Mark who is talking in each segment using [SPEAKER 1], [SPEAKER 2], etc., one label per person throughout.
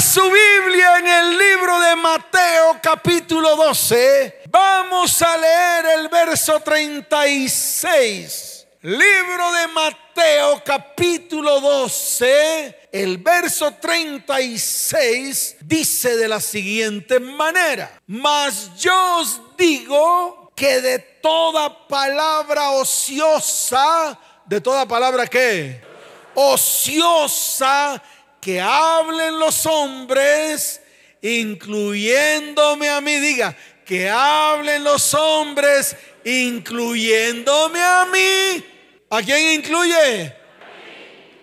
[SPEAKER 1] Su Biblia en el libro de Mateo capítulo 12. Vamos a leer el verso 36. Libro de Mateo capítulo 12. El verso 36 dice de la siguiente manera. Mas yo os digo que de toda palabra ociosa, de toda palabra que ociosa, que hablen los hombres, incluyéndome a mí, diga, que hablen los hombres, incluyéndome a mí. ¿A quién incluye?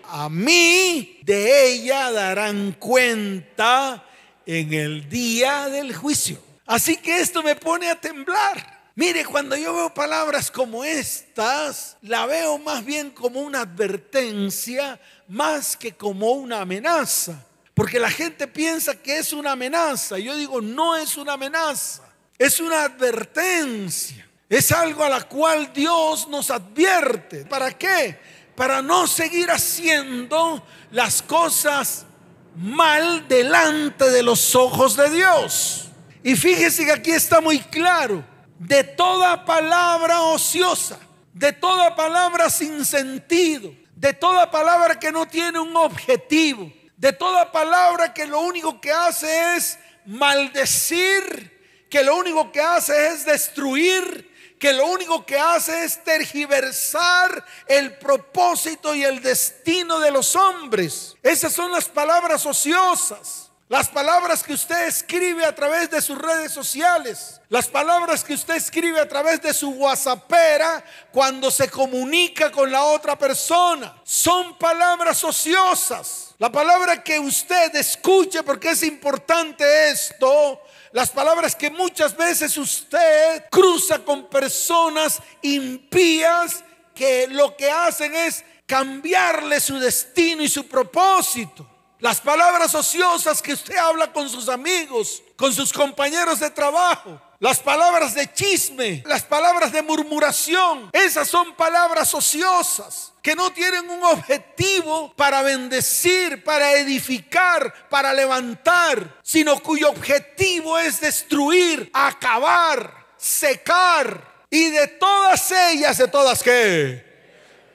[SPEAKER 1] A mí de ella darán cuenta en el día del juicio. Así que esto me pone a temblar. Mire, cuando yo veo palabras como estas, la veo más bien como una advertencia más que como una amenaza. Porque la gente piensa que es una amenaza. Yo digo, no es una amenaza, es una advertencia. Es algo a la cual Dios nos advierte. ¿Para qué? Para no seguir haciendo las cosas mal delante de los ojos de Dios. Y fíjese que aquí está muy claro de toda palabra ociosa, de toda palabra sin sentido, de toda palabra que no tiene un objetivo, de toda palabra que lo único que hace es maldecir, que lo único que hace es destruir, que lo único que hace es tergiversar el propósito y el destino de los hombres. Esas son las palabras ociosas. Las palabras que usted escribe a través de sus redes sociales, las palabras que usted escribe a través de su WhatsAppera cuando se comunica con la otra persona, son palabras ociosas. La palabra que usted escuche, porque es importante esto, las palabras que muchas veces usted cruza con personas impías que lo que hacen es cambiarle su destino y su propósito. Las palabras ociosas que usted habla con sus amigos, con sus compañeros de trabajo. Las palabras de chisme, las palabras de murmuración, esas son palabras ociosas que no tienen un objetivo para bendecir, para edificar, para levantar, sino cuyo objetivo es destruir, acabar, secar. Y de todas ellas, de todas qué?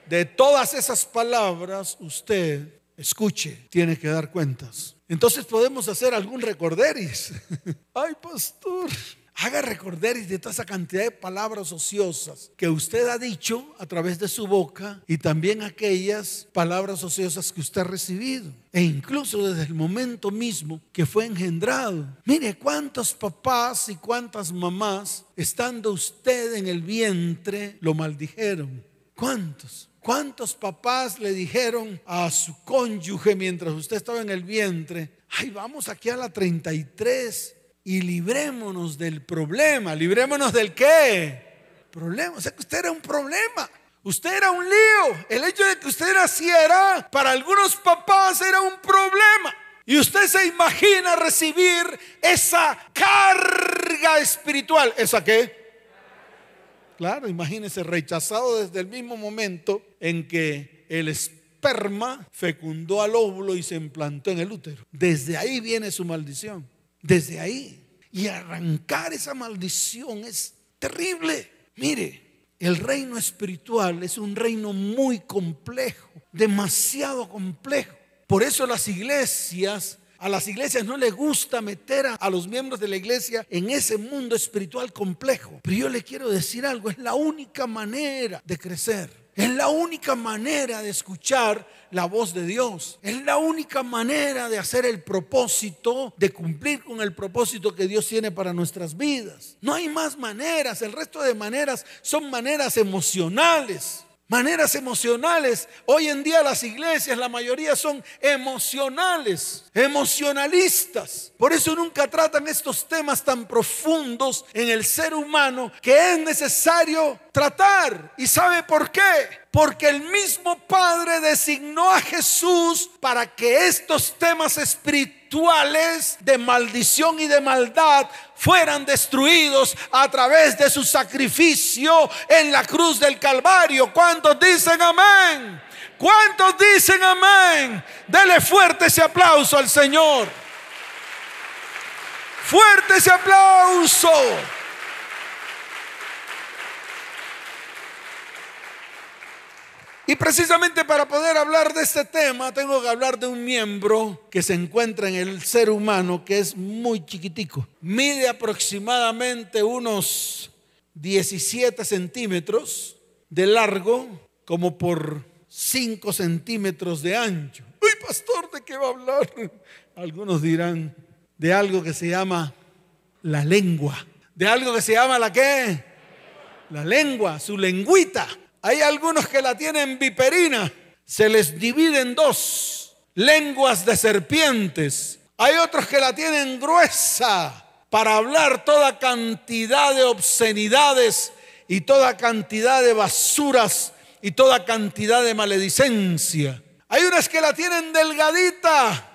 [SPEAKER 1] De todas esas palabras usted escuche, tiene que dar cuentas. Entonces podemos hacer algún recorderis. Ay, pastor, haga recorderis de toda esa cantidad de palabras ociosas que usted ha dicho a través de su boca y también aquellas palabras ociosas que usted ha recibido. E incluso desde el momento mismo que fue engendrado. Mire cuántos papás y cuántas mamás, estando usted en el vientre, lo maldijeron. ¿Cuántos? ¿Cuántos papás le dijeron a su cónyuge mientras usted estaba en el vientre, ay, vamos aquí a la 33 y librémonos del problema? ¿Librémonos del qué? Problema. O sea que usted era un problema. Usted era un lío. El hecho de que usted naciera, para algunos papás era un problema. Y usted se imagina recibir esa carga espiritual. ¿Esa qué? Claro, imagínese, rechazado desde el mismo momento en que el esperma fecundó al óvulo y se implantó en el útero. Desde ahí viene su maldición. Desde ahí. Y arrancar esa maldición es terrible. Mire, el reino espiritual es un reino muy complejo, demasiado complejo. Por eso las iglesias a las iglesias no les gusta meter a, los miembros de la iglesia en ese mundo espiritual complejo. Pero yo le quiero decir algo, es la única manera de crecer. Es la única manera de escuchar la voz de Dios. Es la única manera de hacer el propósito, de cumplir con el propósito que Dios tiene para nuestras vidas. No hay más maneras. El resto de maneras son maneras emocionales maneras emocionales. Hoy en día las iglesias, la mayoría son emocionales, emocionalistas. Por eso nunca tratan estos temas tan profundos en el ser humano que es necesario tratar. ¿Y sabe por qué? Porque el mismo Padre designó a Jesús para que estos temas espirituales de maldición y de maldad fueran destruidos a través de su sacrificio en la cruz del Calvario. ¿Cuántos dicen amén? ¿Cuántos dicen amén? Dele fuerte ese aplauso al Señor. Fuerte ese aplauso. Y precisamente para poder hablar de este tema, tengo que hablar de un miembro que se encuentra en el ser humano que es muy chiquitico. Mide aproximadamente unos 17 centímetros de largo, como por 5 centímetros de ancho. Uy, pastor, ¿de qué va a hablar? Algunos dirán de algo que se llama la lengua. De algo que se llama la qué? La lengua, su lengüita. Hay algunos que la tienen viperina, se les divide en dos, lenguas de serpientes. Hay otros que la tienen gruesa para hablar toda cantidad de obscenidades y toda cantidad de basuras y toda cantidad de maledicencia. Hay unas que la tienen delgadita,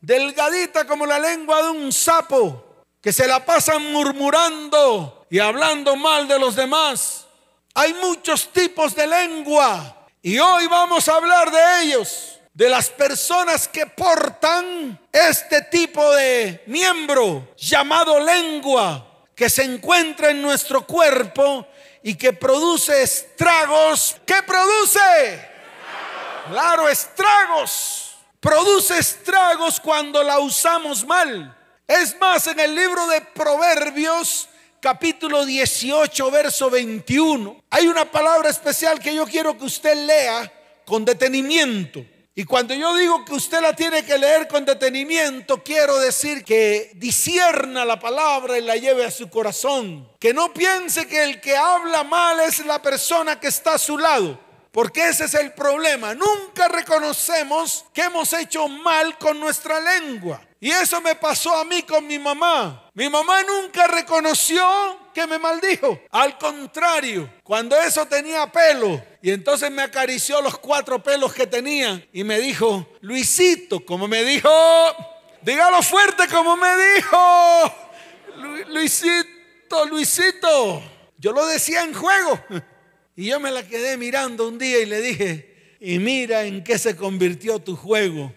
[SPEAKER 1] delgadita como la lengua de un sapo, que se la pasan murmurando y hablando mal de los demás. Hay muchos tipos de lengua y hoy vamos a hablar de ellos, de las personas que portan este tipo de miembro llamado lengua que se encuentra en nuestro cuerpo y que produce estragos. ¿Qué produce? Claro, estragos. Produce estragos cuando la usamos mal. Es más, en el libro de Proverbios capítulo 18, verso 21, hay una palabra especial que yo quiero que usted lea con detenimiento. Y cuando yo digo que usted la tiene que leer con detenimiento, quiero decir que disierna la palabra y la lleve a su corazón. Que no piense que el que habla mal es la persona que está a su lado. Porque ese es el problema. Nunca reconocemos que hemos hecho mal con nuestra lengua. Y eso me pasó a mí con mi mamá. Mi mamá nunca reconoció que me maldijo. Al contrario, cuando eso tenía pelo, y entonces me acarició los cuatro pelos que tenía y me dijo, Luisito, como me dijo, dígalo fuerte como me dijo, Luisito, Luisito. Yo lo decía en juego. Y yo me la quedé mirando un día y le dije, y mira en qué se convirtió tu juego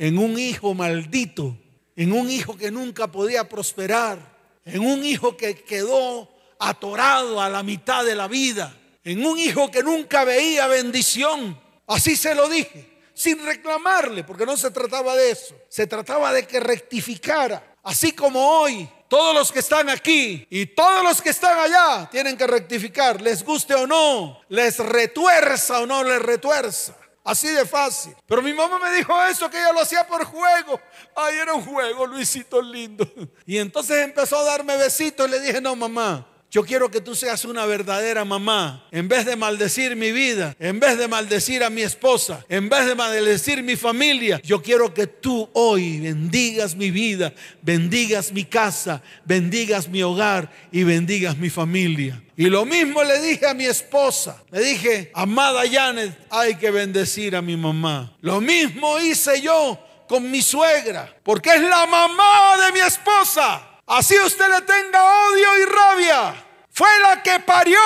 [SPEAKER 1] en un hijo maldito, en un hijo que nunca podía prosperar, en un hijo que quedó atorado a la mitad de la vida, en un hijo que nunca veía bendición. Así se lo dije, sin reclamarle, porque no se trataba de eso, se trataba de que rectificara. Así como hoy todos los que están aquí y todos los que están allá tienen que rectificar, les guste o no, les retuerza o no les retuerza. Así de fácil. Pero mi mamá me dijo eso, que ella lo hacía por juego. Ay, era un juego, Luisito lindo. Y entonces empezó a darme besitos y le dije, no, mamá, yo quiero que tú seas una verdadera mamá. En vez de maldecir mi vida, en vez de maldecir a mi esposa, en vez de maldecir mi familia, yo quiero que tú hoy bendigas mi vida, bendigas mi casa, bendigas mi hogar y bendigas mi familia. Y lo mismo le dije a mi esposa. Le dije, amada Janet, hay que bendecir a mi mamá. Lo mismo hice yo con mi suegra, porque es la mamá de mi esposa. Así usted le tenga odio y rabia. Fue la que parió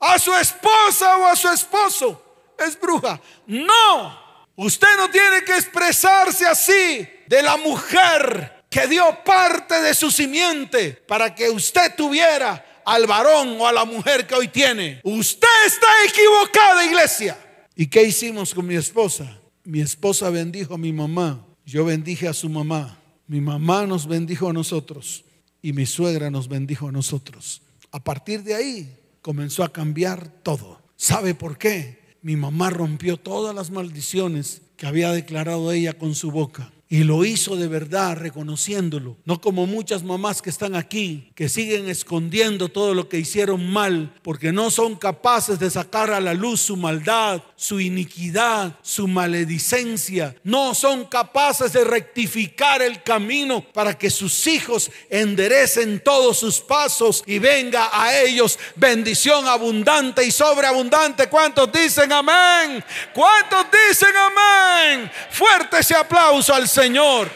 [SPEAKER 1] a su esposa o a su esposo. Es bruja. No. Usted no tiene que expresarse así de la mujer que dio parte de su simiente para que usted tuviera al varón o a la mujer que hoy tiene. Usted está equivocada, iglesia. ¿Y qué hicimos con mi esposa? Mi esposa bendijo a mi mamá. Yo bendije a su mamá. Mi mamá nos bendijo a nosotros y mi suegra nos bendijo a nosotros. A partir de ahí comenzó a cambiar todo. ¿Sabe por qué? Mi mamá rompió todas las maldiciones que había declarado ella con su boca. Y lo hizo de verdad, reconociéndolo. No como muchas mamás que están aquí, que siguen escondiendo todo lo que hicieron mal, porque no son capaces de sacar a la luz su maldad, su iniquidad, su maledicencia. No son capaces de rectificar el camino para que sus hijos enderecen todos sus pasos y venga a ellos bendición abundante y sobreabundante. ¿Cuántos dicen amén? ¿Cuántos dicen amén? Fuerte ese aplauso al Señor.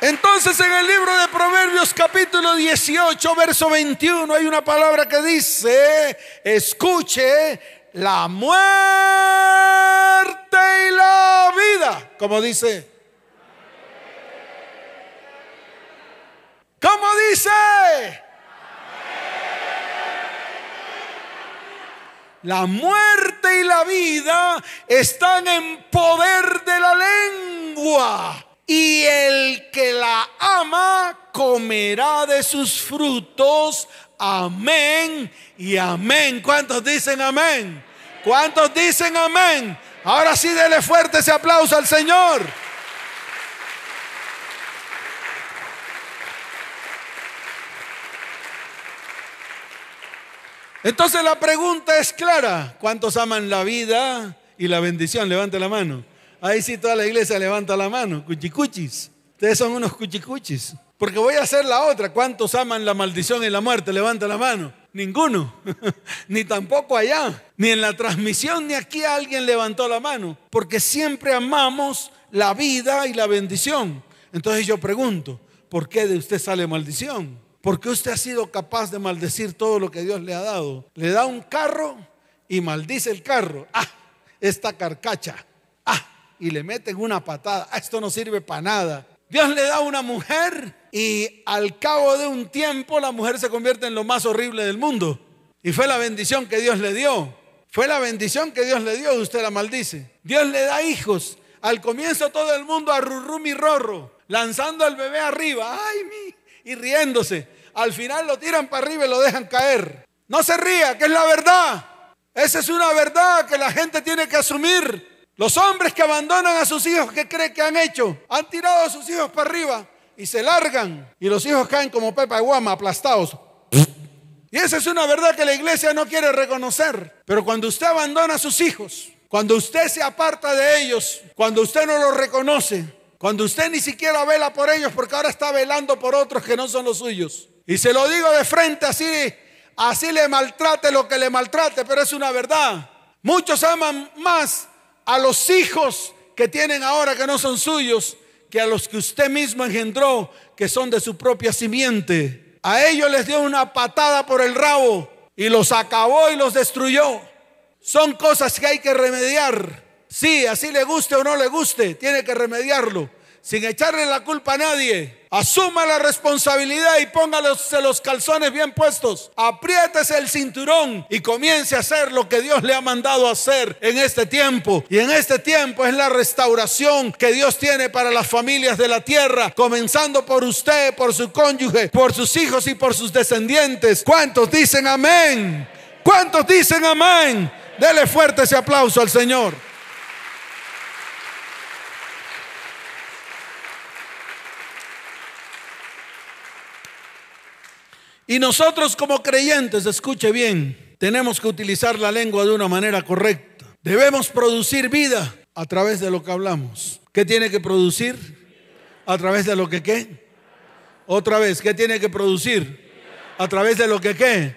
[SPEAKER 1] Entonces en el libro de Proverbios capítulo 18, verso 21, hay una palabra que dice, escuche la muerte y la vida, como dice. Como dice. La muerte y la vida están en poder de la lengua. Y el que la ama comerá de sus frutos. Amén y amén. ¿Cuántos dicen amén? ¿Cuántos dicen amén? Ahora sí, dele fuerte ese aplauso al Señor. Entonces la pregunta es clara. ¿Cuántos aman la vida y la bendición? Levante la mano. Ahí sí toda la iglesia levanta la mano. Cuchicuchis. Ustedes son unos cuchicuchis. Porque voy a hacer la otra. ¿Cuántos aman la maldición y la muerte? Levanta la mano. Ninguno. ni tampoco allá. Ni en la transmisión ni aquí alguien levantó la mano. Porque siempre amamos la vida y la bendición. Entonces yo pregunto, ¿por qué de usted sale maldición? ¿Por qué usted ha sido capaz de maldecir todo lo que Dios le ha dado? Le da un carro y maldice el carro. Ah, esta carcacha. Ah, y le meten una patada. Ah, esto no sirve para nada. Dios le da una mujer y al cabo de un tiempo la mujer se convierte en lo más horrible del mundo. Y fue la bendición que Dios le dio. Fue la bendición que Dios le dio usted la maldice. Dios le da hijos. Al comienzo todo el mundo a y rorro, lanzando al bebé arriba. Ay, mi y riéndose. Al final lo tiran para arriba y lo dejan caer. No se ría, que es la verdad. Esa es una verdad que la gente tiene que asumir. Los hombres que abandonan a sus hijos, ¿qué creen que han hecho? Han tirado a sus hijos para arriba y se largan. Y los hijos caen como pepa de guama, aplastados. Y esa es una verdad que la iglesia no quiere reconocer. Pero cuando usted abandona a sus hijos, cuando usted se aparta de ellos, cuando usted no los reconoce, cuando usted ni siquiera vela por ellos porque ahora está velando por otros que no son los suyos. Y se lo digo de frente así, así le maltrate lo que le maltrate, pero es una verdad. Muchos aman más a los hijos que tienen ahora que no son suyos que a los que usted mismo engendró, que son de su propia simiente. A ellos les dio una patada por el rabo y los acabó y los destruyó. Son cosas que hay que remediar. Sí, así le guste o no le guste, tiene que remediarlo, sin echarle la culpa a nadie. Asuma la responsabilidad y póngale los calzones bien puestos. Apriétese el cinturón y comience a hacer lo que Dios le ha mandado hacer en este tiempo. Y en este tiempo es la restauración que Dios tiene para las familias de la tierra, comenzando por usted, por su cónyuge, por sus hijos y por sus descendientes. ¿Cuántos dicen amén? ¿Cuántos dicen amén? Dele fuerte ese aplauso al Señor. Y nosotros como creyentes, escuche bien, tenemos que utilizar la lengua de una manera correcta. Debemos producir vida a través de lo que hablamos. ¿Qué tiene que producir? A través de lo que qué. Otra vez, ¿qué tiene que producir? A través de lo que qué.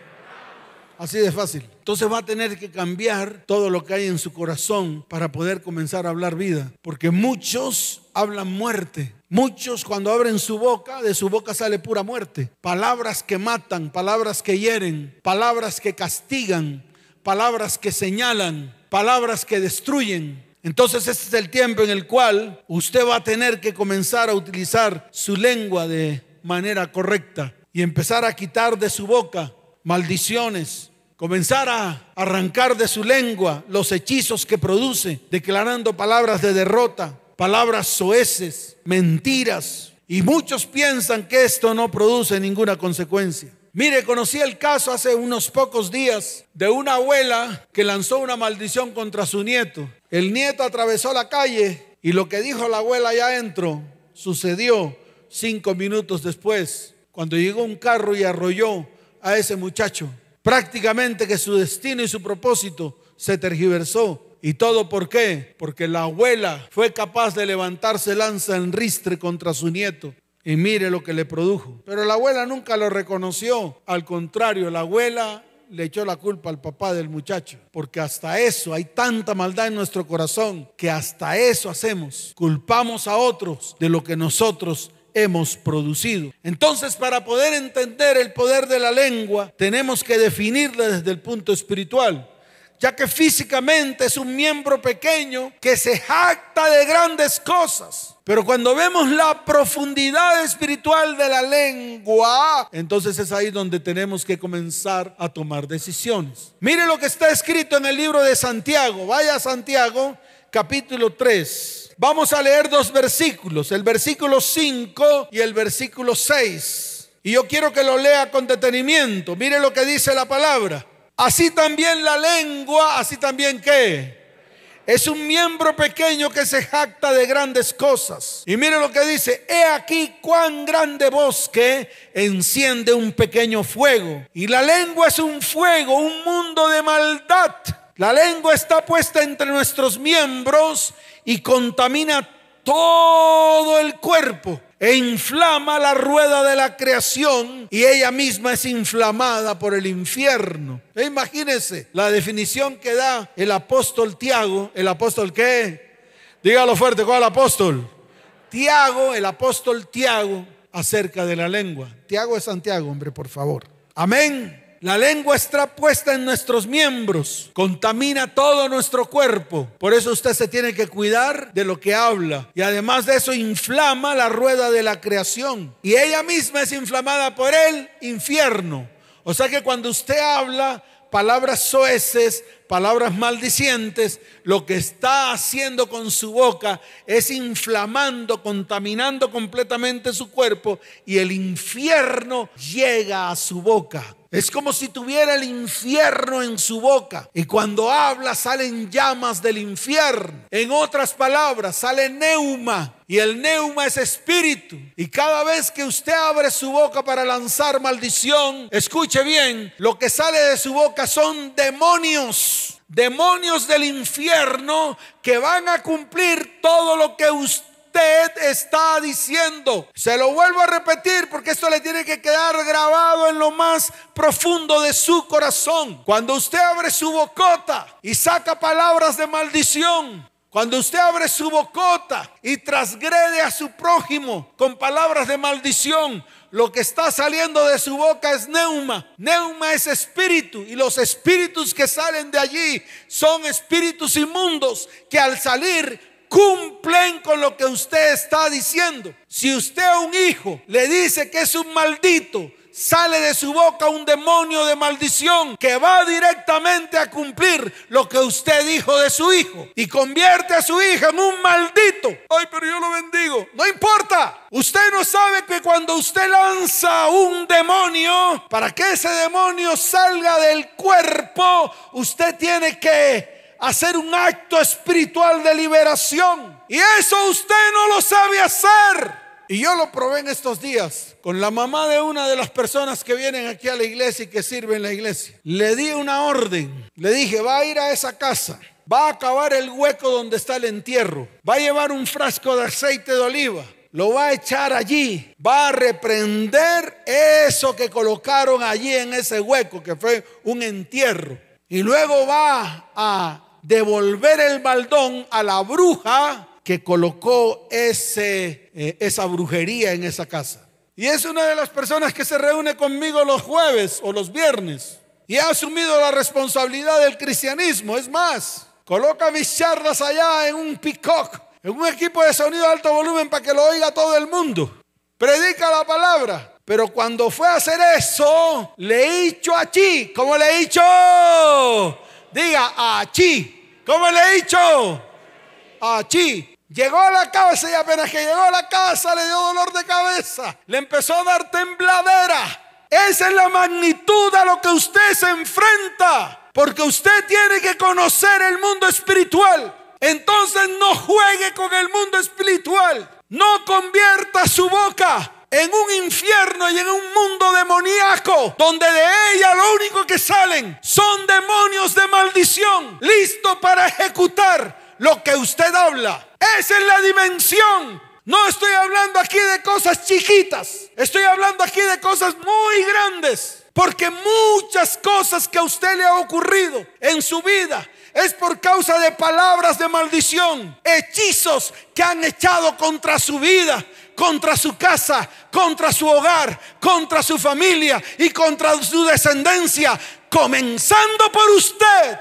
[SPEAKER 1] Así de fácil. Entonces va a tener que cambiar todo lo que hay en su corazón para poder comenzar a hablar vida. Porque muchos hablan muerte. Muchos cuando abren su boca, de su boca sale pura muerte. Palabras que matan, palabras que hieren, palabras que castigan, palabras que señalan, palabras que destruyen. Entonces este es el tiempo en el cual usted va a tener que comenzar a utilizar su lengua de manera correcta y empezar a quitar de su boca maldiciones, comenzar a arrancar de su lengua los hechizos que produce, declarando palabras de derrota, palabras soeces, mentiras. Y muchos piensan que esto no produce ninguna consecuencia. Mire, conocí el caso hace unos pocos días de una abuela que lanzó una maldición contra su nieto. El nieto atravesó la calle y lo que dijo la abuela allá adentro sucedió cinco minutos después, cuando llegó un carro y arrolló a ese muchacho. Prácticamente que su destino y su propósito se tergiversó. ¿Y todo por qué? Porque la abuela fue capaz de levantarse lanza en ristre contra su nieto. Y mire lo que le produjo. Pero la abuela nunca lo reconoció. Al contrario, la abuela le echó la culpa al papá del muchacho. Porque hasta eso hay tanta maldad en nuestro corazón que hasta eso hacemos. Culpamos a otros de lo que nosotros hemos producido. Entonces, para poder entender el poder de la lengua, tenemos que definirla desde el punto espiritual ya que físicamente es un miembro pequeño que se jacta de grandes cosas. Pero cuando vemos la profundidad espiritual de la lengua, entonces es ahí donde tenemos que comenzar a tomar decisiones. Mire lo que está escrito en el libro de Santiago. Vaya Santiago, capítulo 3. Vamos a leer dos versículos, el versículo 5 y el versículo 6. Y yo quiero que lo lea con detenimiento. Mire lo que dice la palabra. Así también la lengua, así también qué es un miembro pequeño que se jacta de grandes cosas. Y mire lo que dice, he aquí cuán grande bosque enciende un pequeño fuego. Y la lengua es un fuego, un mundo de maldad. La lengua está puesta entre nuestros miembros y contamina todo el cuerpo e inflama la rueda de la creación y ella misma es inflamada por el infierno. E imagínense la definición que da el apóstol Tiago, el apóstol qué? Dígalo fuerte, ¿cuál apóstol? Tiago, el apóstol Tiago, acerca de la lengua. Tiago es Santiago, hombre, por favor. Amén. La lengua está puesta en nuestros miembros, contamina todo nuestro cuerpo. Por eso usted se tiene que cuidar de lo que habla. Y además de eso inflama la rueda de la creación. Y ella misma es inflamada por el infierno. O sea que cuando usted habla palabras soeces, palabras maldicientes, lo que está haciendo con su boca es inflamando, contaminando completamente su cuerpo y el infierno llega a su boca. Es como si tuviera el infierno en su boca. Y cuando habla salen llamas del infierno. En otras palabras, sale neuma. Y el neuma es espíritu. Y cada vez que usted abre su boca para lanzar maldición, escuche bien, lo que sale de su boca son demonios. Demonios del infierno que van a cumplir todo lo que usted usted está diciendo. Se lo vuelvo a repetir porque esto le tiene que quedar grabado en lo más profundo de su corazón. Cuando usted abre su bocota y saca palabras de maldición, cuando usted abre su bocota y trasgrede a su prójimo con palabras de maldición, lo que está saliendo de su boca es neuma. Neuma es espíritu y los espíritus que salen de allí son espíritus inmundos que al salir cumplen con lo que usted está diciendo. Si usted a un hijo le dice que es un maldito, sale de su boca un demonio de maldición que va directamente a cumplir lo que usted dijo de su hijo y convierte a su hija en un maldito. Ay, pero yo lo bendigo. No importa. Usted no sabe que cuando usted lanza un demonio, para que ese demonio salga del cuerpo, usted tiene que hacer un acto espiritual de liberación. Y eso usted no lo sabe hacer. Y yo lo probé en estos días con la mamá de una de las personas que vienen aquí a la iglesia y que sirven la iglesia. Le di una orden. Le dije, va a ir a esa casa. Va a acabar el hueco donde está el entierro. Va a llevar un frasco de aceite de oliva. Lo va a echar allí. Va a reprender eso que colocaron allí en ese hueco que fue un entierro. Y luego va a devolver el baldón a la bruja que colocó ese, eh, esa brujería en esa casa. Y es una de las personas que se reúne conmigo los jueves o los viernes. Y ha asumido la responsabilidad del cristianismo. Es más, coloca mis charlas allá en un peacock, en un equipo de sonido de alto volumen para que lo oiga todo el mundo. Predica la palabra. Pero cuando fue a hacer eso, le he dicho a Chi, ¿cómo le he dicho? Diga, Chi. ¿Cómo le he dicho? Chi. Llegó a la casa y apenas que llegó a la casa le dio dolor de cabeza. Le empezó a dar tembladera. Esa es la magnitud a lo que usted se enfrenta. Porque usted tiene que conocer el mundo espiritual. Entonces no juegue con el mundo espiritual. No convierta su boca en un infierno y en un mundo demoníaco, donde de ella lo único que salen son demonios de maldición, listo para ejecutar lo que usted habla. Esa es la dimensión. No estoy hablando aquí de cosas chiquitas, estoy hablando aquí de cosas muy grandes. Porque muchas cosas que a usted le ha ocurrido en su vida es por causa de palabras de maldición, hechizos que han echado contra su vida, contra su casa, contra su hogar, contra su familia y contra su descendencia, comenzando por usted.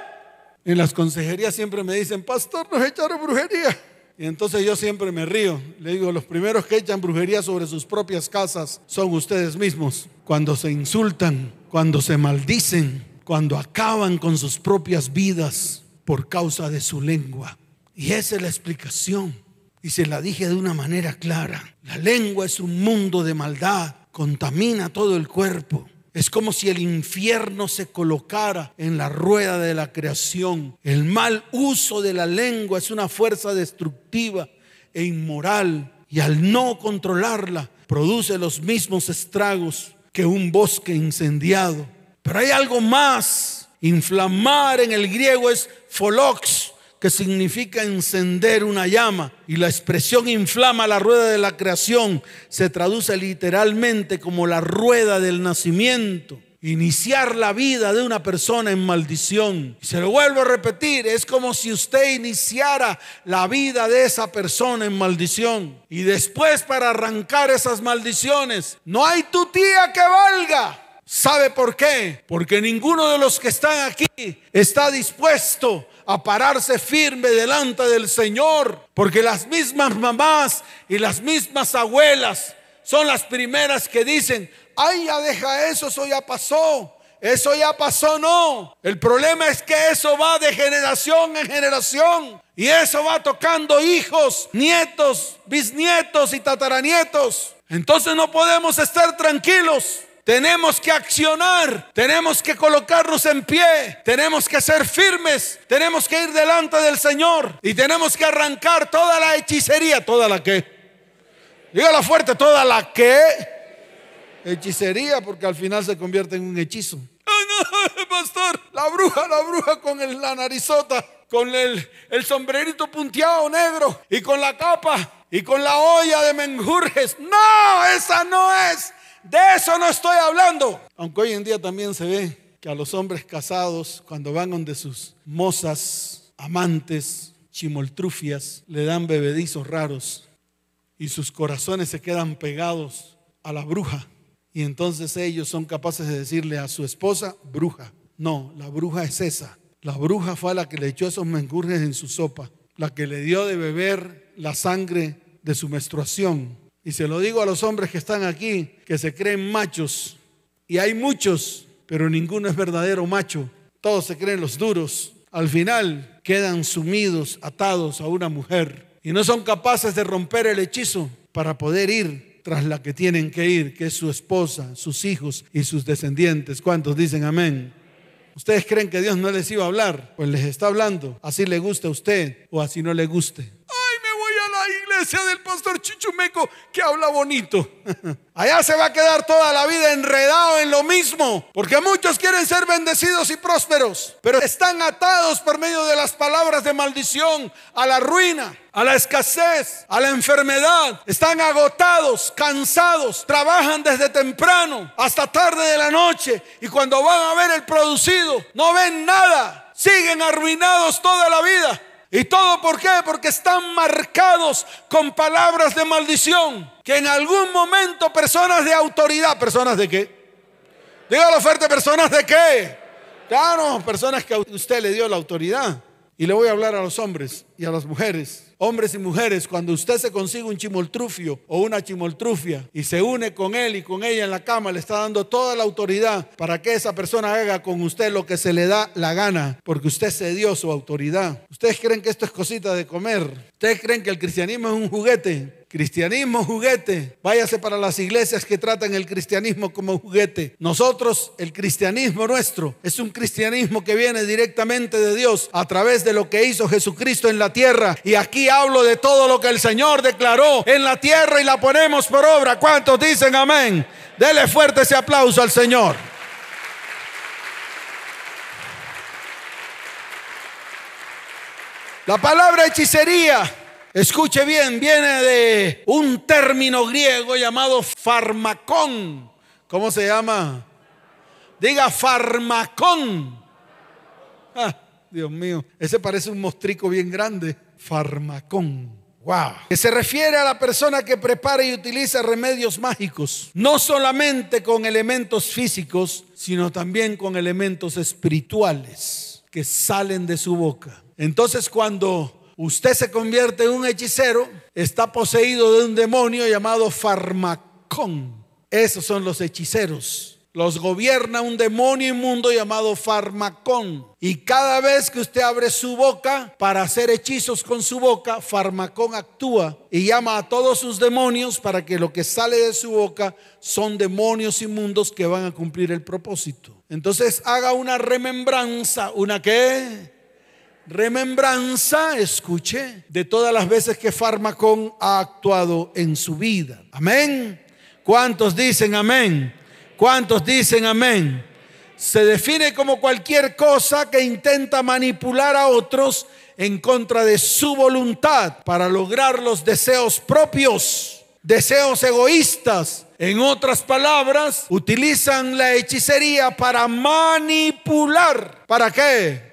[SPEAKER 1] En las consejerías siempre me dicen, pastor, nos echaron brujería. Y entonces yo siempre me río. Le digo, los primeros que echan brujería sobre sus propias casas son ustedes mismos. Cuando se insultan, cuando se maldicen, cuando acaban con sus propias vidas por causa de su lengua. Y esa es la explicación. Y se la dije de una manera clara. La lengua es un mundo de maldad, contamina todo el cuerpo. Es como si el infierno se colocara en la rueda de la creación. El mal uso de la lengua es una fuerza destructiva e inmoral y al no controlarla produce los mismos estragos que un bosque incendiado. Pero hay algo más. Inflamar en el griego es folox, que significa encender una llama. Y la expresión inflama la rueda de la creación se traduce literalmente como la rueda del nacimiento. Iniciar la vida de una persona en maldición. Y se lo vuelvo a repetir, es como si usted iniciara la vida de esa persona en maldición. Y después para arrancar esas maldiciones, no hay tu tía que valga. ¿Sabe por qué? Porque ninguno de los que están aquí está dispuesto a pararse firme delante del Señor, porque las mismas mamás y las mismas abuelas son las primeras que dicen, ay, ya deja eso, eso ya pasó. Eso ya pasó, no. El problema es que eso va de generación en generación. Y eso va tocando hijos, nietos, bisnietos y tataranietos. Entonces no podemos estar tranquilos. Tenemos que accionar, tenemos que colocarnos en pie, tenemos que ser firmes, tenemos que ir delante del Señor y tenemos que arrancar toda la hechicería, toda la que. Dígala fuerte, toda la que. Hechicería, porque al final se convierte en un hechizo. no, pastor, la bruja, la bruja con la narizota, con el, el sombrerito punteado negro y con la capa y con la olla de menjurjes. No, esa no es. De eso no estoy hablando. Aunque hoy en día también se ve que a los hombres casados, cuando van donde sus mozas, amantes, chimoltrufias, le dan bebedizos raros y sus corazones se quedan pegados a la bruja. Y entonces ellos son capaces de decirle a su esposa, bruja. No, la bruja es esa. La bruja fue la que le echó esos menjurjes en su sopa, la que le dio de beber la sangre de su menstruación, y se lo digo a los hombres que están aquí, que se creen machos. Y hay muchos, pero ninguno es verdadero macho. Todos se creen los duros. Al final quedan sumidos, atados a una mujer. Y no son capaces de romper el hechizo para poder ir tras la que tienen que ir, que es su esposa, sus hijos y sus descendientes. ¿Cuántos dicen amén? ¿Ustedes creen que Dios no les iba a hablar? Pues les está hablando. Así le gusta a usted o así no le guste iglesia del pastor Chichumeco que habla bonito. Allá se va a quedar toda la vida enredado en lo mismo, porque muchos quieren ser bendecidos y prósperos, pero están atados por medio de las palabras de maldición a la ruina, a la escasez, a la enfermedad. Están agotados, cansados, trabajan desde temprano hasta tarde de la noche y cuando van a ver el producido no ven nada, siguen arruinados toda la vida. ¿Y todo por qué? Porque están marcados con palabras de maldición. Que en algún momento personas de autoridad, personas de qué? Dígalo fuerte, personas de qué? Claro, personas que usted le dio la autoridad. Y le voy a hablar a los hombres y a las mujeres hombres y mujeres, cuando usted se consigue un chimoltrufio o una chimoltrufia y se une con él y con ella en la cama, le está dando toda la autoridad para que esa persona haga con usted lo que se le da la gana, porque usted se dio su autoridad. ¿Ustedes creen que esto es cosita de comer? ¿Ustedes creen que el cristianismo es un juguete? Cristianismo juguete. Váyase para las iglesias que tratan el cristianismo como juguete. Nosotros, el cristianismo nuestro, es un cristianismo que viene directamente de Dios a través de lo que hizo Jesucristo en la tierra. Y aquí hablo de todo lo que el Señor declaró en la tierra y la ponemos por obra. ¿Cuántos dicen amén? Dele fuerte ese aplauso al Señor. La palabra hechicería Escuche bien, viene de un término griego llamado farmacón. ¿Cómo se llama? Diga farmacón. Ah, Dios mío, ese parece un mostrico bien grande. Farmacón. Wow. Que se refiere a la persona que prepara y utiliza remedios mágicos, no solamente con elementos físicos, sino también con elementos espirituales. que salen de su boca. Entonces cuando usted se convierte en un hechicero, está poseído de un demonio llamado farmacón. Esos son los hechiceros. Los gobierna un demonio inmundo llamado Farmacón. Y cada vez que usted abre su boca para hacer hechizos con su boca, Farmacón actúa y llama a todos sus demonios para que lo que sale de su boca son demonios inmundos que van a cumplir el propósito. Entonces haga una remembranza, una qué? Remembranza, escuche, de todas las veces que Farmacón ha actuado en su vida. Amén. ¿Cuántos dicen amén? ¿Cuántos dicen amén? Se define como cualquier cosa que intenta manipular a otros en contra de su voluntad para lograr los deseos propios, deseos egoístas. En otras palabras, utilizan la hechicería para manipular. ¿Para qué?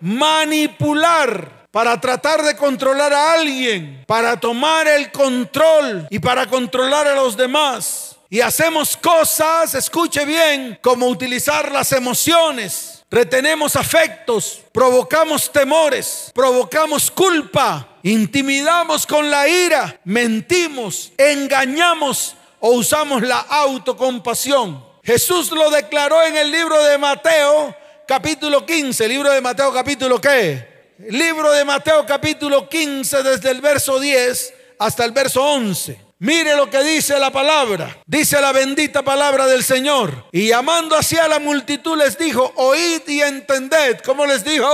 [SPEAKER 1] Manipular para tratar de controlar a alguien, para tomar el control y para controlar a los demás. Y hacemos cosas, escuche bien, como utilizar las emociones. Retenemos afectos, provocamos temores, provocamos culpa, intimidamos con la ira, mentimos, engañamos o usamos la autocompasión. Jesús lo declaró en el libro de Mateo capítulo 15, libro de Mateo capítulo qué? Libro de Mateo capítulo 15 desde el verso 10 hasta el verso 11. Mire lo que dice la palabra. Dice la bendita palabra del Señor. Y llamando hacia la multitud les dijo, oíd y entended. ¿Cómo les dijo?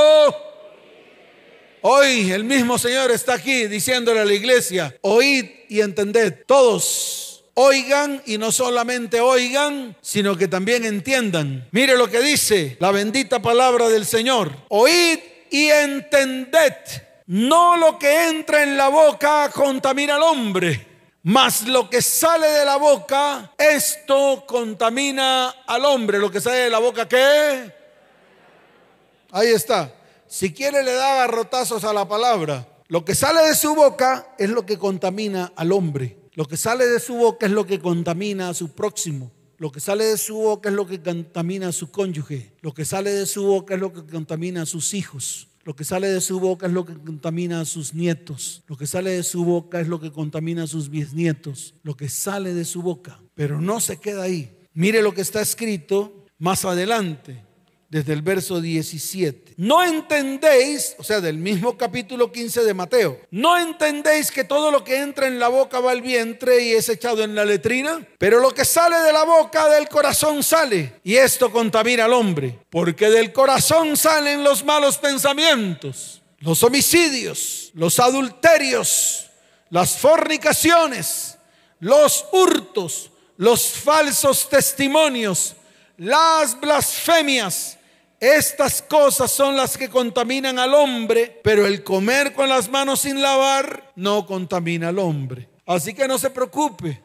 [SPEAKER 1] Hoy el mismo Señor está aquí diciéndole a la iglesia, oíd y entended. Todos oigan y no solamente oigan, sino que también entiendan. Mire lo que dice la bendita palabra del Señor. Oíd y entended. No lo que entra en la boca contamina al hombre mas lo que sale de la boca, esto contamina al hombre. Lo que sale de la boca, ¿qué? Ahí está. Si quiere le da garrotazos a la palabra. Lo que sale de su boca es lo que contamina al hombre. Lo que sale de su boca es lo que contamina a su próximo. Lo que sale de su boca es lo que contamina a su cónyuge. Lo que sale de su boca es lo que contamina a sus hijos. Lo que sale de su boca es lo que contamina a sus nietos. Lo que sale de su boca es lo que contamina a sus bisnietos. Lo que sale de su boca. Pero no se queda ahí. Mire lo que está escrito más adelante desde el verso 17. No entendéis, o sea, del mismo capítulo 15 de Mateo, no entendéis que todo lo que entra en la boca va al vientre y es echado en la letrina, pero lo que sale de la boca del corazón sale y esto contamina al hombre, porque del corazón salen los malos pensamientos, los homicidios, los adulterios, las fornicaciones, los hurtos, los falsos testimonios, las blasfemias, estas cosas son las que contaminan al hombre, pero el comer con las manos sin lavar no contamina al hombre. Así que no se preocupe.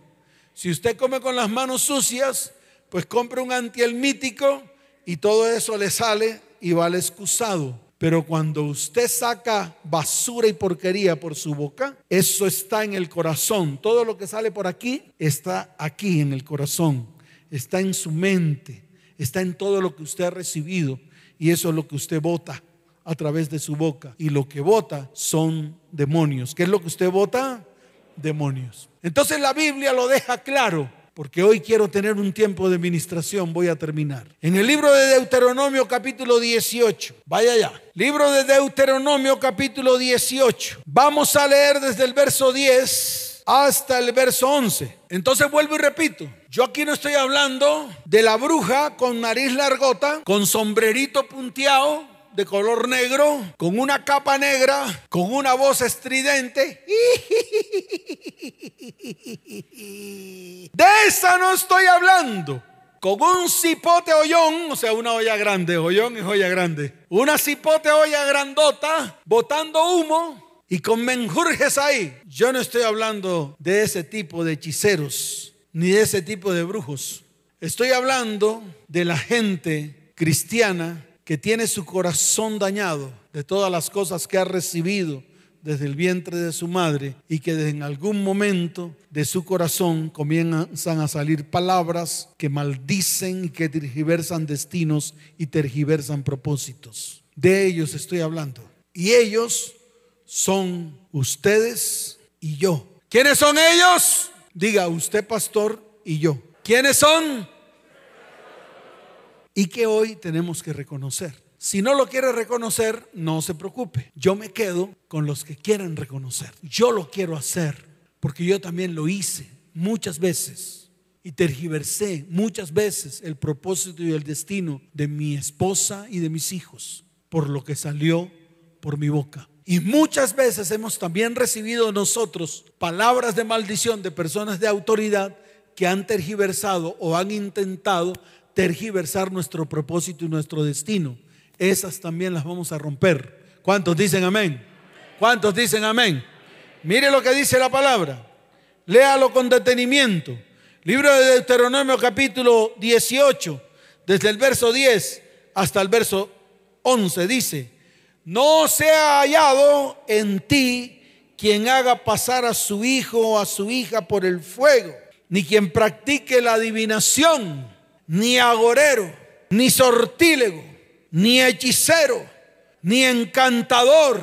[SPEAKER 1] Si usted come con las manos sucias, pues compre un antielmítico y todo eso le sale y vale excusado. Pero cuando usted saca basura y porquería por su boca, eso está en el corazón. Todo lo que sale por aquí está aquí en el corazón, está en su mente, está en todo lo que usted ha recibido. Y eso es lo que usted vota a través de su boca. Y lo que vota son demonios. ¿Qué es lo que usted vota? Demonios. Entonces la Biblia lo deja claro. Porque hoy quiero tener un tiempo de ministración, voy a terminar. En el libro de Deuteronomio capítulo 18, vaya allá. Libro de Deuteronomio capítulo 18. Vamos a leer desde el verso 10 hasta el verso 11. Entonces vuelvo y repito. Yo aquí no estoy hablando de la bruja con nariz largota, con sombrerito punteado de color negro, con una capa negra, con una voz estridente. De esa no estoy hablando. Con un cipote hoyón, o sea, una olla grande, hoyón es olla grande. Una cipote olla grandota, botando humo y con menjurjes ahí. Yo no estoy hablando de ese tipo de hechiceros ni de ese tipo de brujos. Estoy hablando de la gente cristiana que tiene su corazón dañado de todas las cosas que ha recibido desde el vientre de su madre y que en algún momento de su corazón comienzan a salir palabras que maldicen y que tergiversan destinos y tergiversan propósitos. De ellos estoy hablando. Y ellos son ustedes y yo. ¿Quiénes son ellos? Diga usted pastor y yo. ¿Quiénes son? Y que hoy tenemos que reconocer. Si no lo quiere reconocer, no se preocupe. Yo me quedo con los que quieren reconocer. Yo lo quiero hacer porque yo también lo hice muchas veces y tergiversé muchas veces el propósito y el destino de mi esposa y de mis hijos por lo que salió por mi boca. Y muchas veces hemos también recibido nosotros palabras de maldición de personas de autoridad que han tergiversado o han intentado tergiversar nuestro propósito y nuestro destino esas también las vamos a romper. ¿Cuántos dicen amén? ¿Cuántos dicen amén? Mire lo que dice la palabra. Léalo con detenimiento. Libro de Deuteronomio capítulo 18, desde el verso 10 hasta el verso 11 dice, no se ha hallado en ti quien haga pasar a su hijo o a su hija por el fuego, ni quien practique la adivinación, ni agorero, ni sortílego ni hechicero, ni encantador,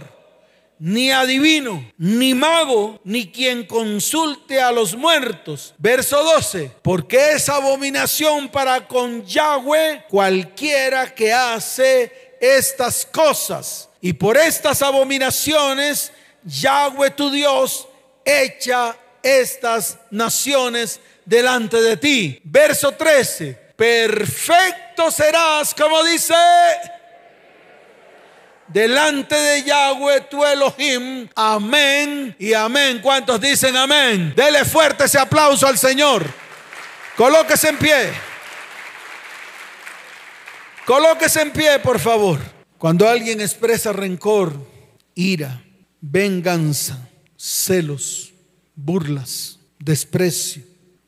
[SPEAKER 1] ni adivino, ni mago, ni quien consulte a los muertos. Verso 12, porque es abominación para con Yahweh cualquiera que hace estas cosas. Y por estas abominaciones, Yahweh tu Dios echa estas naciones delante de ti. Verso 13, perfecto serás, como dice, delante de Yahweh tu Elohim. Amén y amén. ¿Cuántos dicen amén? Dele fuerte ese aplauso al Señor. Colóquese en pie. Colóquese en pie, por favor. Cuando alguien expresa rencor, ira, venganza, celos, burlas, desprecio,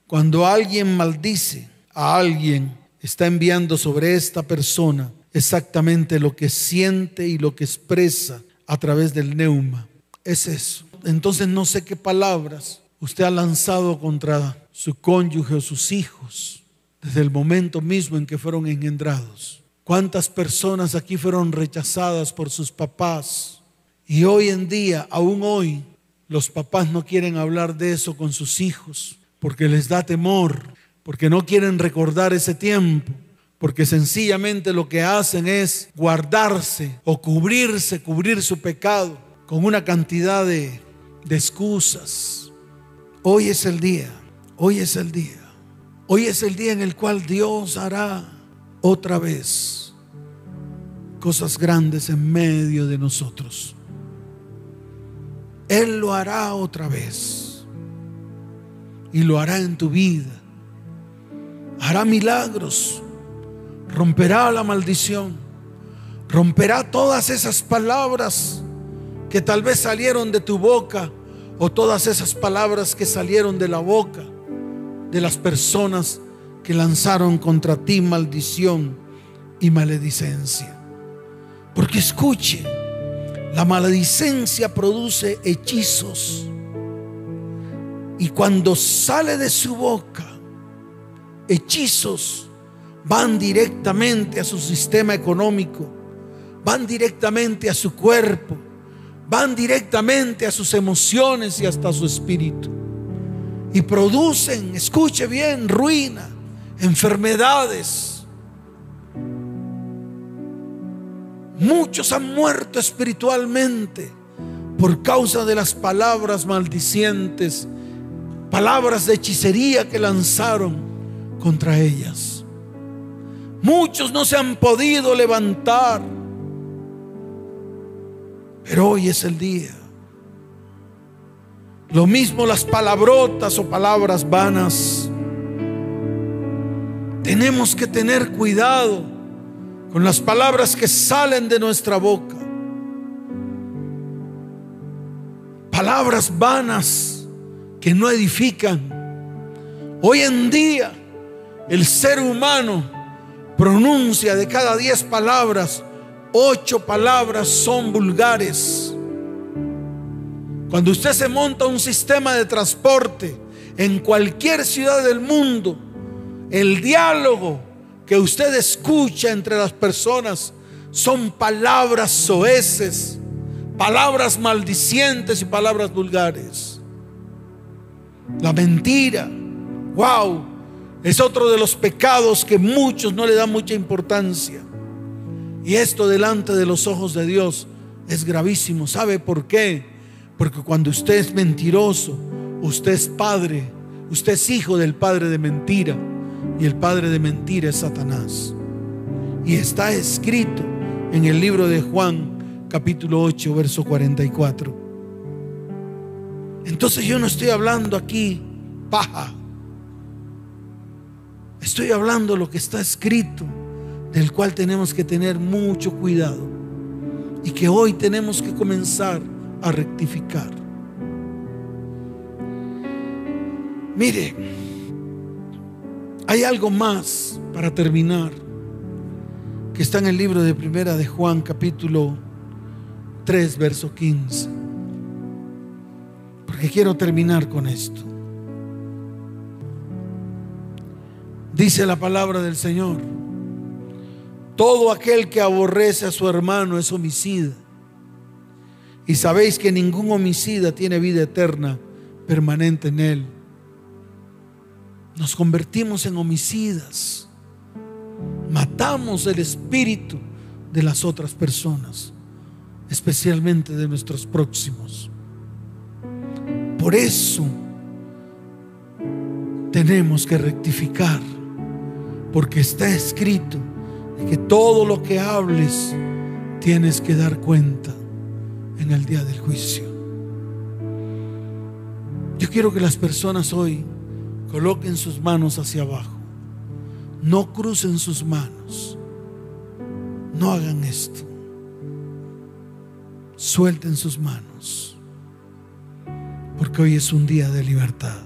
[SPEAKER 1] cuando alguien maldice, a alguien, está enviando sobre esta persona exactamente lo que siente y lo que expresa a través del neuma. Es eso. Entonces no sé qué palabras usted ha lanzado contra su cónyuge o sus hijos desde el momento mismo en que fueron engendrados. ¿Cuántas personas aquí fueron rechazadas por sus papás? Y hoy en día, aún hoy, los papás no quieren hablar de eso con sus hijos porque les da temor porque no quieren recordar ese tiempo, porque sencillamente lo que hacen es guardarse o cubrirse, cubrir su pecado con una cantidad de, de excusas. Hoy es el día, hoy es el día, hoy es el día en el cual Dios hará otra vez cosas grandes en medio de nosotros. Él lo hará otra vez y lo hará en tu vida hará milagros, romperá la maldición, romperá todas esas palabras que tal vez salieron de tu boca o todas esas palabras que salieron de la boca de las personas que lanzaron contra ti maldición y maledicencia. Porque escuche, la maledicencia produce hechizos y cuando sale de su boca, hechizos van directamente a su sistema económico, van directamente a su cuerpo, van directamente a sus emociones y hasta su espíritu. Y producen, escuche bien, ruina, enfermedades. Muchos han muerto espiritualmente por causa de las palabras maldicientes, palabras de hechicería que lanzaron contra ellas. Muchos no se han podido levantar, pero hoy es el día. Lo mismo las palabrotas o palabras vanas. Tenemos que tener cuidado con las palabras que salen de nuestra boca. Palabras vanas que no edifican. Hoy en día el ser humano pronuncia de cada diez palabras, ocho palabras son vulgares. Cuando usted se monta un sistema de transporte en cualquier ciudad del mundo, el diálogo que usted escucha entre las personas son palabras soeces, palabras maldicientes y palabras vulgares. La mentira, wow, es otro de los pecados que muchos no le dan mucha importancia. Y esto delante de los ojos de Dios es gravísimo. ¿Sabe por qué? Porque cuando usted es mentiroso, usted es padre, usted es hijo del padre de mentira. Y el padre de mentira es Satanás. Y está escrito en el libro de Juan, capítulo 8, verso 44. Entonces yo no estoy hablando aquí paja. Estoy hablando lo que está escrito, del cual tenemos que tener mucho cuidado y que hoy tenemos que comenzar a rectificar. Mire, hay algo más para terminar que está en el libro de Primera de Juan capítulo 3 verso 15. Porque quiero terminar con esto. Dice la palabra del Señor. Todo aquel que aborrece a su hermano es homicida. Y sabéis que ningún homicida tiene vida eterna permanente en él. Nos convertimos en homicidas. Matamos el espíritu de las otras personas, especialmente de nuestros próximos. Por eso tenemos que rectificar, porque está escrito que todo lo que hables tienes que dar cuenta en el día del juicio. Yo quiero que las personas hoy coloquen sus manos hacia abajo. No crucen sus manos. No hagan esto. Suelten sus manos. Porque hoy es un día de libertad.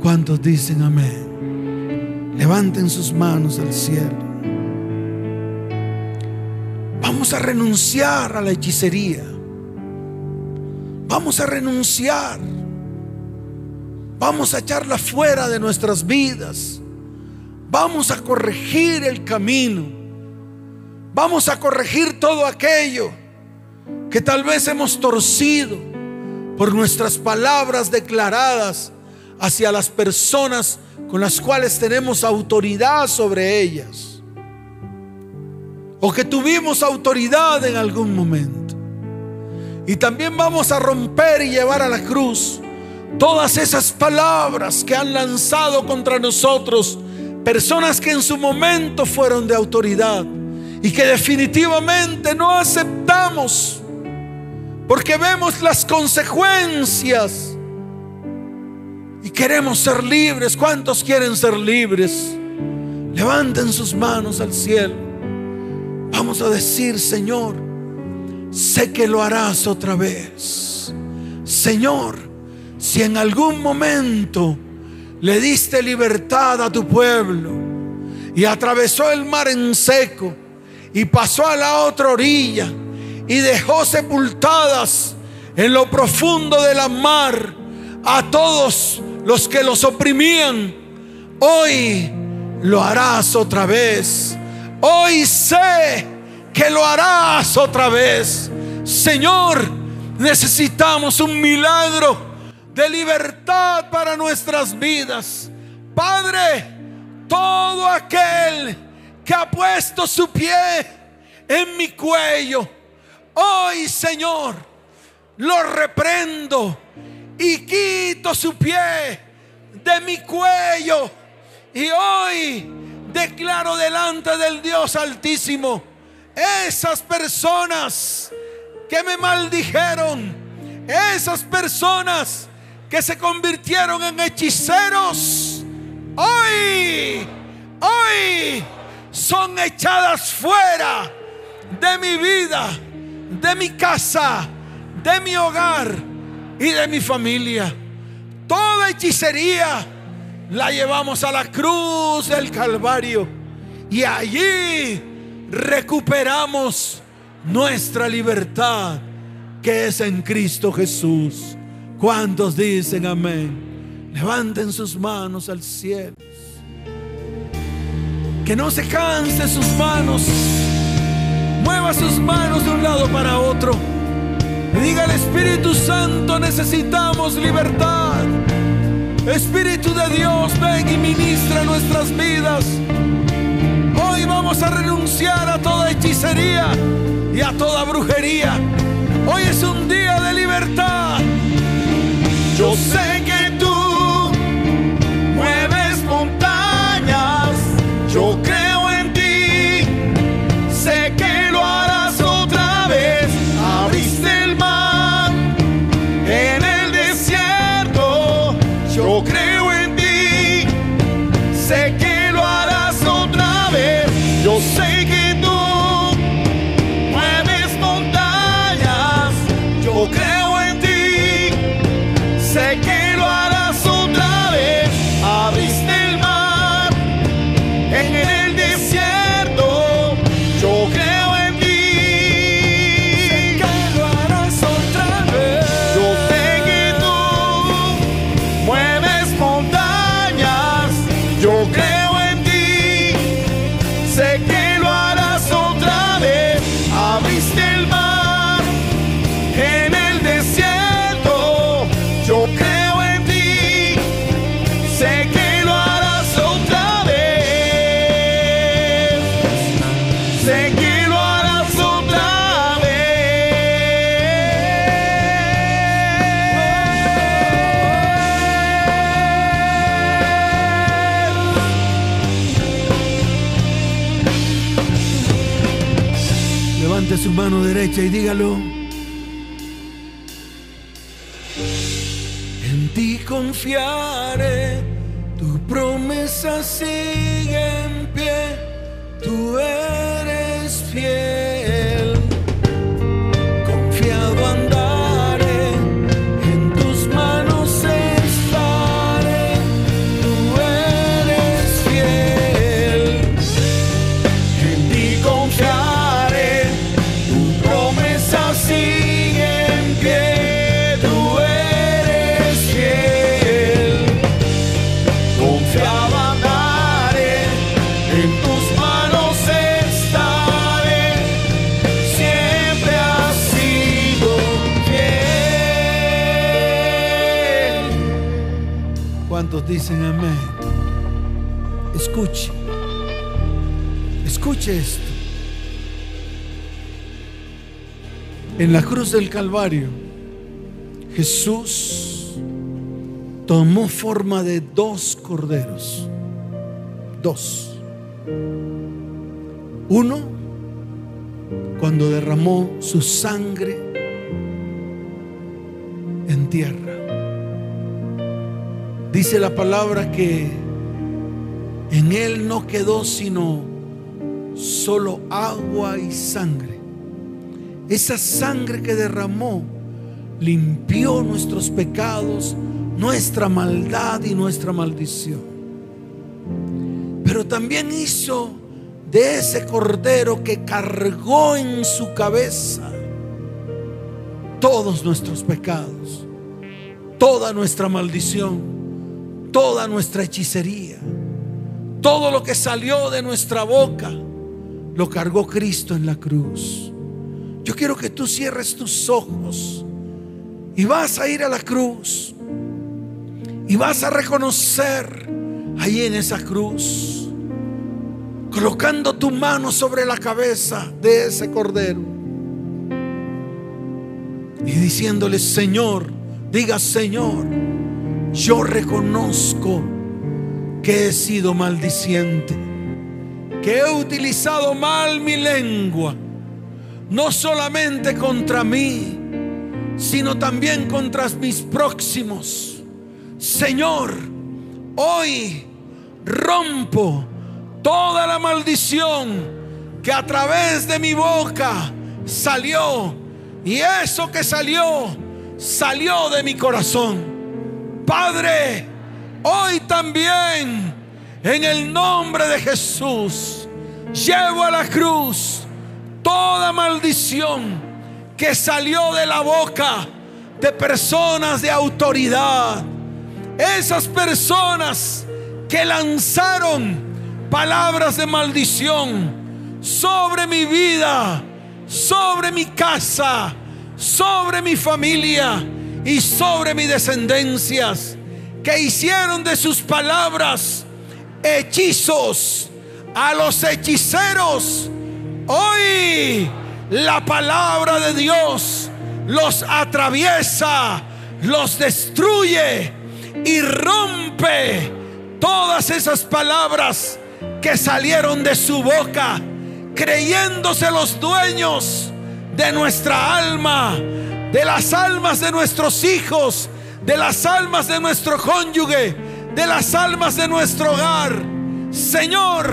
[SPEAKER 1] ¿Cuántos dicen amén? Levanten sus manos al cielo. Vamos a renunciar a la hechicería. Vamos a renunciar. Vamos a echarla fuera de nuestras vidas. Vamos a corregir el camino. Vamos a corregir todo aquello que tal vez hemos torcido por nuestras palabras declaradas hacia las personas con las cuales tenemos autoridad sobre ellas o que tuvimos autoridad en algún momento. Y también vamos a romper y llevar a la cruz todas esas palabras que han lanzado contra nosotros personas que en su momento fueron de autoridad y que definitivamente no aceptamos porque vemos las consecuencias y queremos ser libres. ¿Cuántos quieren ser libres? Levanten sus manos al cielo. Vamos a decir, Señor, sé que lo harás otra vez. Señor, si en algún momento le diste libertad a tu pueblo y atravesó el mar en seco y pasó a la otra orilla y dejó sepultadas en lo profundo de la mar a todos los que los oprimían, hoy lo harás otra vez Hoy sé que lo harás otra vez. Señor, necesitamos un milagro de libertad para nuestras vidas. Padre, todo aquel que ha puesto su pie en mi cuello, hoy Señor, lo reprendo y quito su pie de mi cuello. Y hoy declaro delante del Dios Altísimo, esas personas que me maldijeron, esas personas que se convirtieron en hechiceros, hoy, hoy son echadas fuera de mi vida, de mi casa, de mi hogar y de mi familia. Toda hechicería la llevamos a la cruz del Calvario y allí recuperamos nuestra libertad que es en Cristo Jesús. ¿Cuántos dicen amén? Levanten sus manos al cielo. Que no se canse sus manos. Mueva sus manos de un lado para otro. Y diga al Espíritu Santo, necesitamos libertad. Espíritu de Dios, ven y ministra nuestras vidas. Hoy vamos a renunciar a toda hechicería y a toda brujería. Hoy es un día de libertad. Yo sé que su mano derecha y dígalo. En ti confiaré, tu promesa sigue en pie, tú eres fiel. Esto. En la cruz del Calvario, Jesús tomó forma de dos corderos. Dos. Uno, cuando derramó su sangre en tierra. Dice la palabra que en él no quedó sino solo agua y sangre. Esa sangre que derramó limpió nuestros pecados, nuestra maldad y nuestra maldición. Pero también hizo de ese cordero que cargó en su cabeza todos nuestros pecados, toda nuestra maldición, toda nuestra hechicería, todo lo que salió de nuestra boca, lo cargó Cristo en la cruz. Yo quiero que tú cierres tus ojos y vas a ir a la cruz y vas a reconocer ahí en esa cruz, colocando tu mano sobre la cabeza de ese cordero y diciéndole, Señor, diga Señor, yo reconozco que he sido maldiciente, que he utilizado mal mi lengua, no solamente contra mí, sino también contra mis próximos. Señor, hoy rompo toda la maldición que a través de mi boca salió. Y eso que salió, salió de mi corazón. Padre, hoy también, en el nombre de Jesús, llevo a la cruz toda maldición que salió de la boca de personas de autoridad. Esas personas que lanzaron palabras de maldición sobre mi vida, sobre mi casa, sobre mi familia y sobre mis descendencias, que hicieron de sus palabras hechizos a los hechiceros. Hoy la palabra de Dios los atraviesa, los destruye y rompe todas esas palabras que salieron de su boca, creyéndose los dueños de nuestra alma, de las almas de nuestros hijos, de las almas de nuestro cónyuge, de las almas de nuestro hogar. Señor,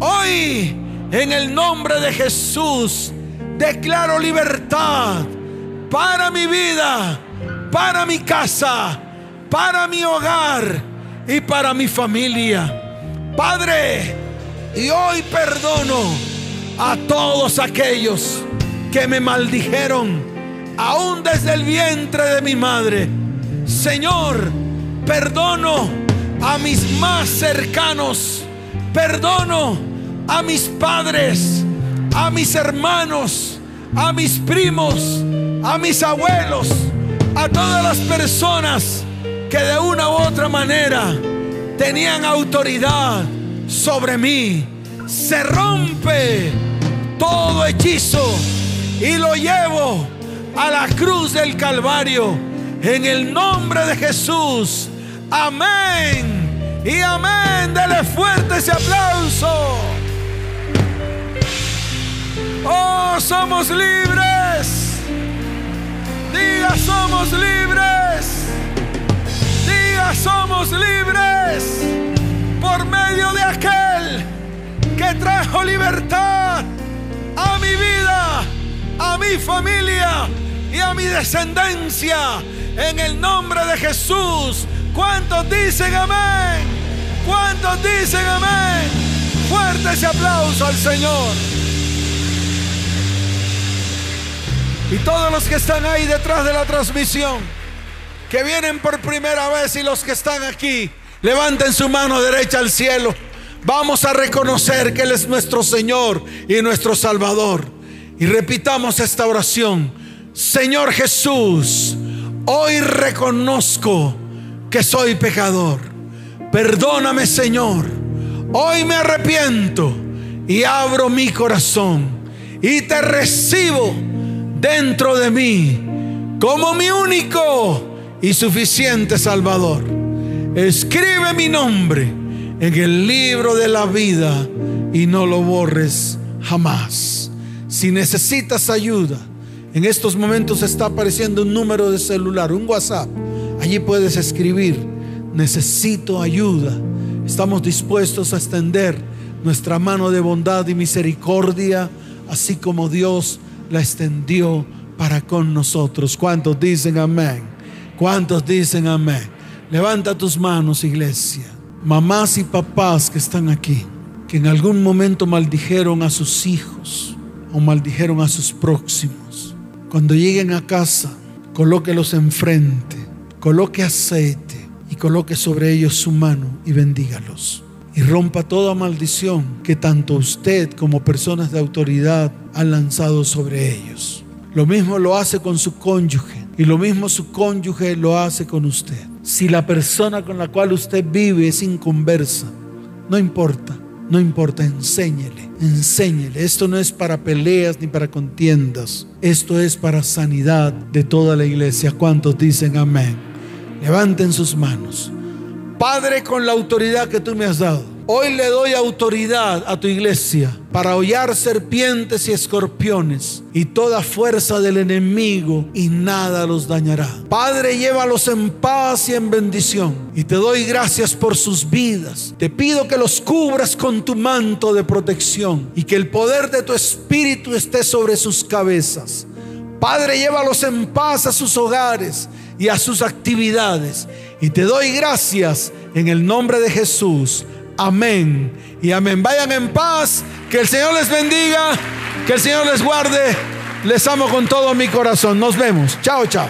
[SPEAKER 1] hoy en el nombre de Jesús declaro libertad para mi vida, para mi casa, para mi hogar y para mi familia. Padre, y hoy perdono a todos aquellos que me maldijeron, aún desde el vientre de mi madre. Señor, perdono a mis más cercanos, perdono a mis padres, a mis hermanos, a mis primos, a mis abuelos, a todas las personas que de una u otra manera tenían autoridad sobre mí. Se rompe todo hechizo y lo llevo a la cruz del Calvario en el nombre de Jesús. Amén. Y amén. Dele fuerte ese aplauso. Oh, somos libres. Diga, somos libres. Diga, somos libres por medio de aquel que trajo libertad a mi vida, a mi familia y a mi descendencia. En el nombre de Jesús. ¿Cuántos dicen amén? ¿Cuántos dicen amén? Fuerte ese aplauso al Señor. Y todos los que están ahí detrás de la transmisión, que vienen por primera vez y los que están aquí, levanten su mano derecha al cielo. Vamos a reconocer que Él es nuestro Señor y nuestro Salvador. Y repitamos esta oración. Señor Jesús, hoy reconozco que soy pecador. Perdóname Señor. Hoy me arrepiento y abro mi corazón y te recibo dentro de mí como mi único y suficiente Salvador. Escribe mi nombre en el libro de la vida y no lo borres jamás. Si necesitas ayuda, en estos momentos está apareciendo un número de celular, un WhatsApp. Allí puedes escribir, necesito ayuda. Estamos dispuestos a extender nuestra mano de bondad y misericordia, así como Dios la extendió para con nosotros. ¿Cuántos dicen amén? ¿Cuántos dicen amén? Levanta tus manos, iglesia. Mamás y papás que están aquí, que en algún momento maldijeron a sus hijos o maldijeron a sus próximos. Cuando lleguen a casa, colóquelos enfrente, coloque aceite y coloque sobre ellos su mano y bendígalos y rompa toda maldición que tanto usted como personas de autoridad han lanzado sobre ellos. Lo mismo lo hace con su cónyuge y lo mismo su cónyuge lo hace con usted. Si la persona con la cual usted vive es inconversa, no importa, no importa, enséñele, enséñele. Esto no es para peleas ni para contiendas, esto es para sanidad de toda la iglesia. ¿Cuántos dicen amén? Levanten sus manos. Padre, con la autoridad que tú me has dado, hoy le doy autoridad a tu iglesia para hollar serpientes y escorpiones y toda fuerza del enemigo y nada los dañará. Padre, llévalos en paz y en bendición y te doy gracias por sus vidas. Te pido que los cubras con tu manto de protección y que el poder de tu espíritu esté sobre sus cabezas. Padre, llévalos en paz a sus hogares y a sus actividades y te doy gracias en el nombre de Jesús. Amén y amén. Vayan en paz. Que el Señor les bendiga. Que el Señor les guarde. Les amo con todo mi corazón. Nos vemos. Chao, chao.